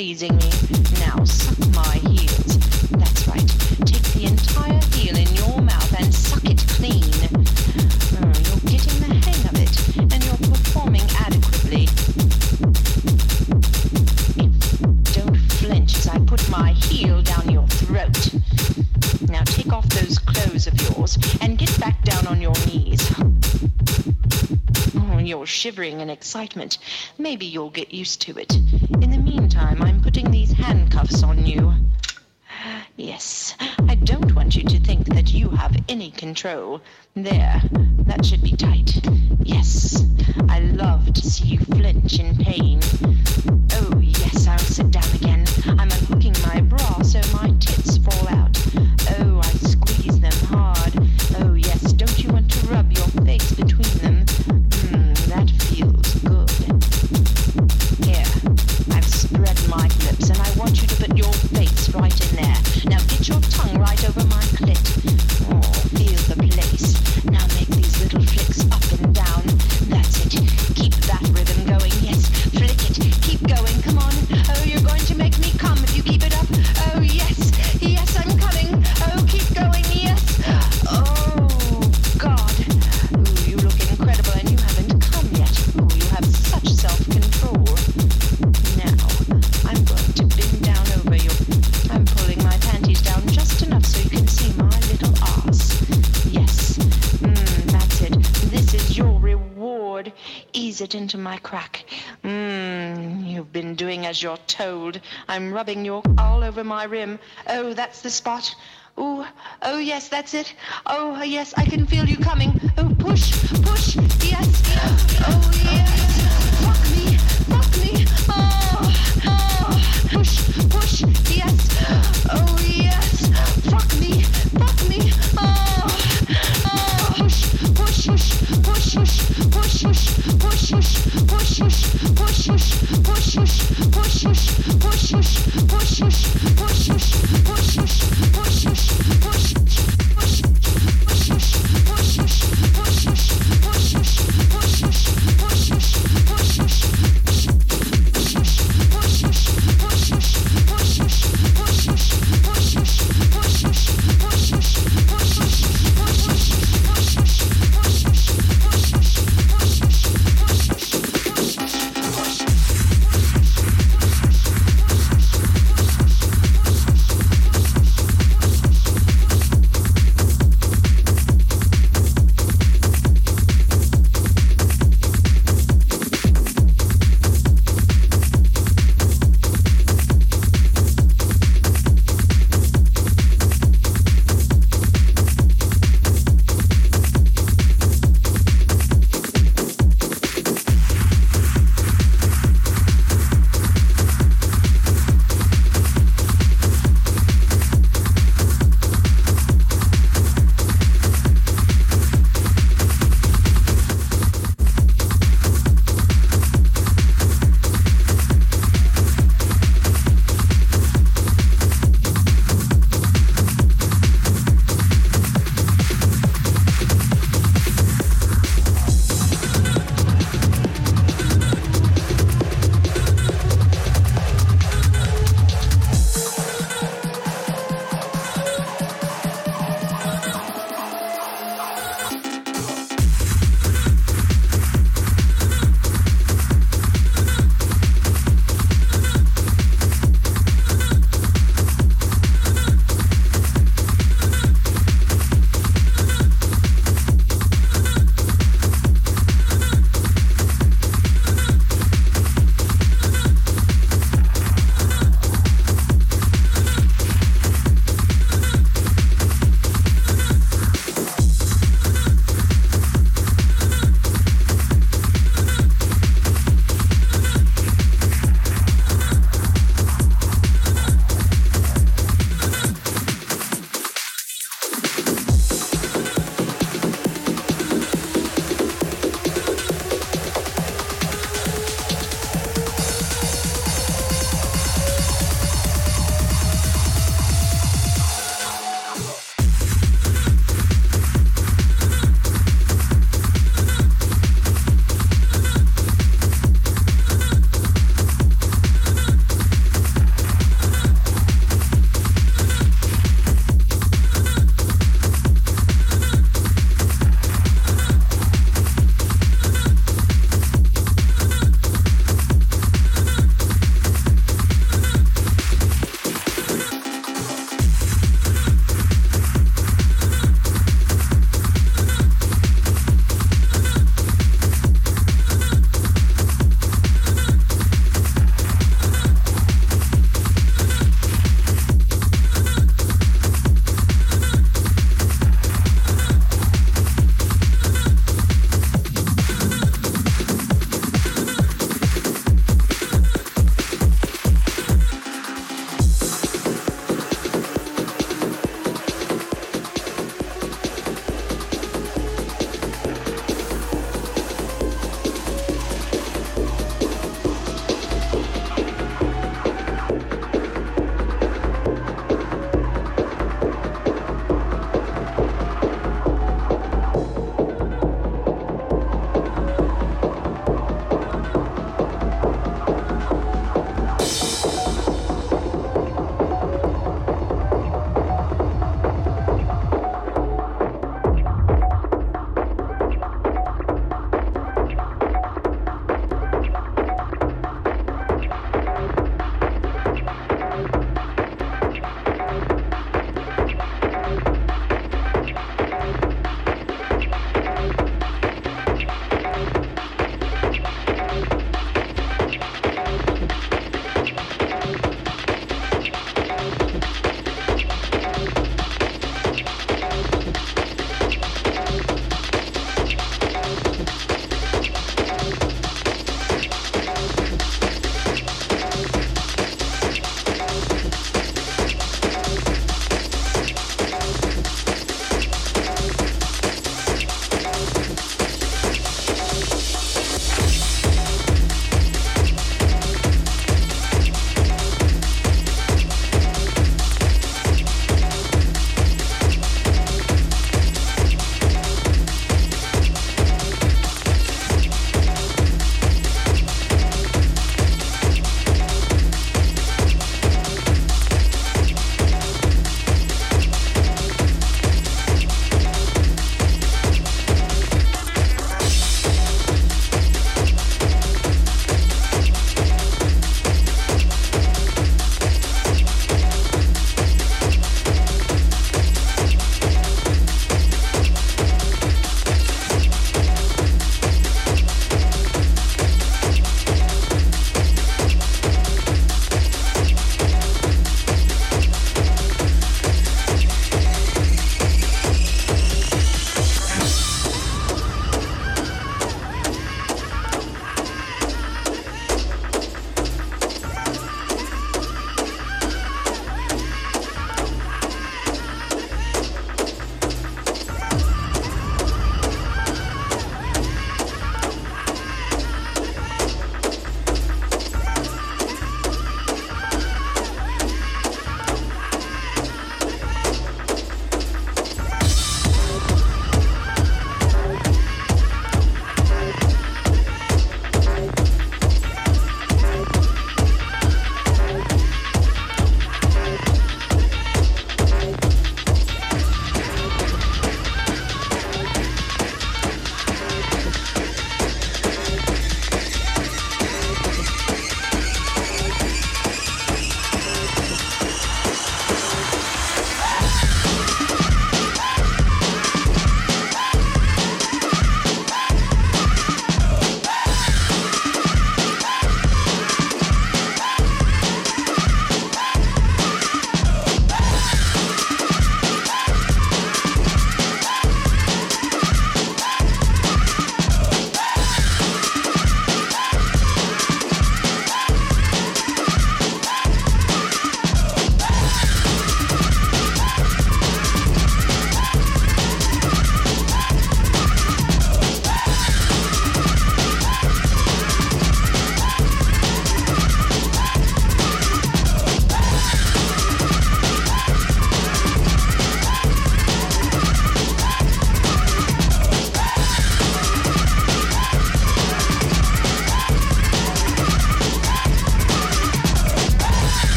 pleasing me. Now suck my heels. That's right. Take the entire heel in your mouth and suck it clean. Oh, you're getting the hang of it, and you're performing adequately. If don't flinch as I put my heel down your throat. Now take off those clothes of yours and get back down on your knees. Oh, you're shivering in excitement maybe you'll get used to it. In the meantime, I'm putting these handcuffs on you. Yes, I don't want you to think that you have any control. There, that should be tight. Yes, I love to see you flinch in pain. Oh, yes, I'll sit down again. I'm unhooking my bra so my told. I'm rubbing your all over my rim. Oh, that's the spot. Oh, oh yes, that's it. Oh yes, I can feel you coming. Oh, push, push. Yes. Oh yes. Fuck me, fuck me. Oh, oh. Push, push. Yes. Oh.